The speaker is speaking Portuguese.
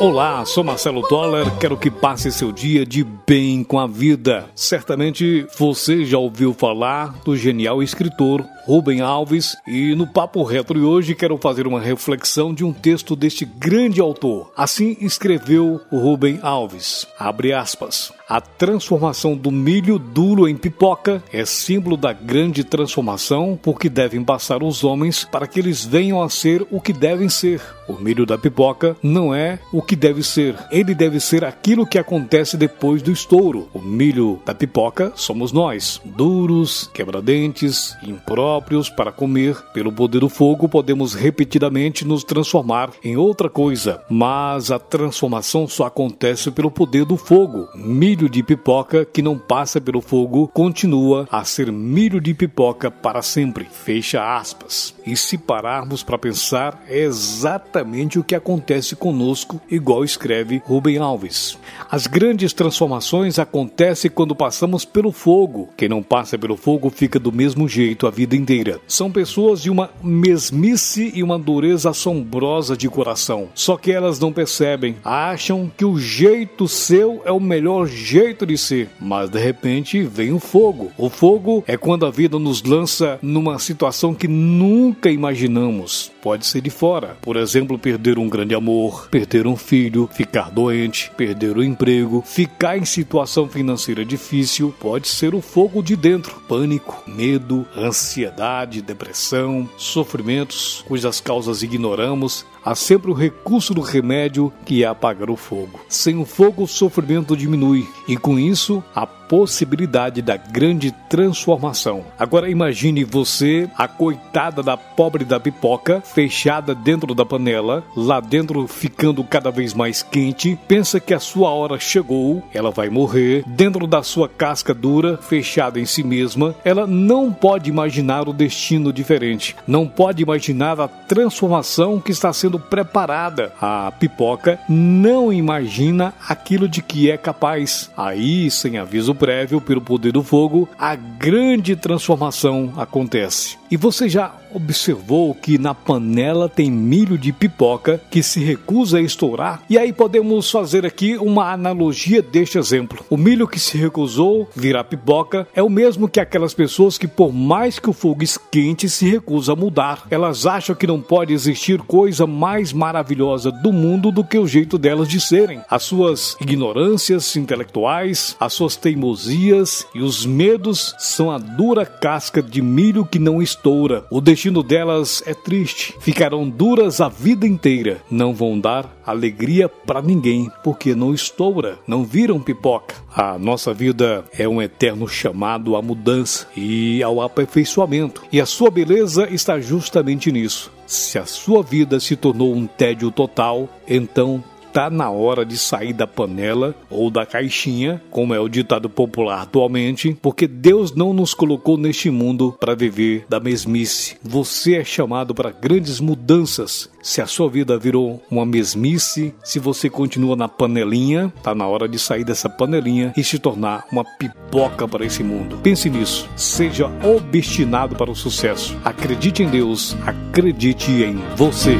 Olá, sou Marcelo Toller, quero que passe seu dia de bem com a vida. Certamente você já ouviu falar do genial escritor Rubem Alves e no Papo Retro de hoje quero fazer uma reflexão de um texto deste grande autor. Assim escreveu Rubem Alves, abre aspas. A transformação do milho duro em pipoca é símbolo da grande transformação por que devem passar os homens para que eles venham a ser o que devem ser. O milho da pipoca não é o que deve ser, ele deve ser aquilo que acontece depois do estouro. O milho da pipoca somos nós, duros, quebradentes, impróprios para comer. Pelo poder do fogo, podemos repetidamente nos transformar em outra coisa, mas a transformação só acontece pelo poder do fogo. Milho milho de pipoca que não passa pelo fogo continua a ser milho de pipoca para sempre. Fecha aspas. E se pararmos para pensar, é exatamente o que acontece conosco, igual escreve Rubem Alves. As grandes transformações acontecem quando passamos pelo fogo. Quem não passa pelo fogo fica do mesmo jeito a vida inteira. São pessoas de uma mesmice e uma dureza assombrosa de coração. Só que elas não percebem, acham que o jeito seu é o melhor jeito jeito de ser, mas de repente vem o fogo. O fogo é quando a vida nos lança numa situação que nunca imaginamos. Pode ser de fora, por exemplo, perder um grande amor, perder um filho, ficar doente, perder o emprego, ficar em situação financeira difícil. Pode ser o fogo de dentro, pânico, medo, ansiedade, depressão, sofrimentos cujas causas ignoramos, há sempre o recurso do remédio que é apagar o fogo. Sem o fogo, o sofrimento diminui e com isso a possibilidade da grande transformação. Agora imagine você, a coitada da pobre da pipoca, fechada dentro da panela, lá dentro ficando cada vez mais quente, pensa que a sua hora chegou, ela vai morrer, dentro da sua casca dura, fechada em si mesma, ela não pode imaginar o destino diferente, não pode imaginar a transformação que está sendo preparada. A pipoca não imagina aquilo de que é capaz. Aí, sem aviso prévio pelo poder do fogo, a grande transformação acontece. E você já observou que na panela tem milho de pipoca que se recusa a estourar? E aí podemos fazer aqui uma analogia deste exemplo. O milho que se recusou virar pipoca é o mesmo que aquelas pessoas que, por mais que o fogo esquente, se recusa a mudar. Elas acham que não pode existir coisa mais maravilhosa do mundo do que o jeito delas de serem. As suas ignorâncias intelectuais, as suas teimosias e os medos são a dura casca de milho que não estoura. O destino delas é triste. Ficarão duras a vida inteira. Não vão dar alegria para ninguém, porque não estoura, não viram pipoca. A nossa vida é um eterno chamado à mudança e ao aperfeiçoamento. E a sua beleza está justamente nisso. Se a sua vida se tornou um tédio total, então tá na hora de sair da panela ou da caixinha, como é o ditado popular atualmente, porque Deus não nos colocou neste mundo para viver da mesmice. Você é chamado para grandes mudanças. Se a sua vida virou uma mesmice, se você continua na panelinha, tá na hora de sair dessa panelinha e se tornar uma pipoca para esse mundo. Pense nisso. Seja obstinado para o sucesso. Acredite em Deus, acredite em você.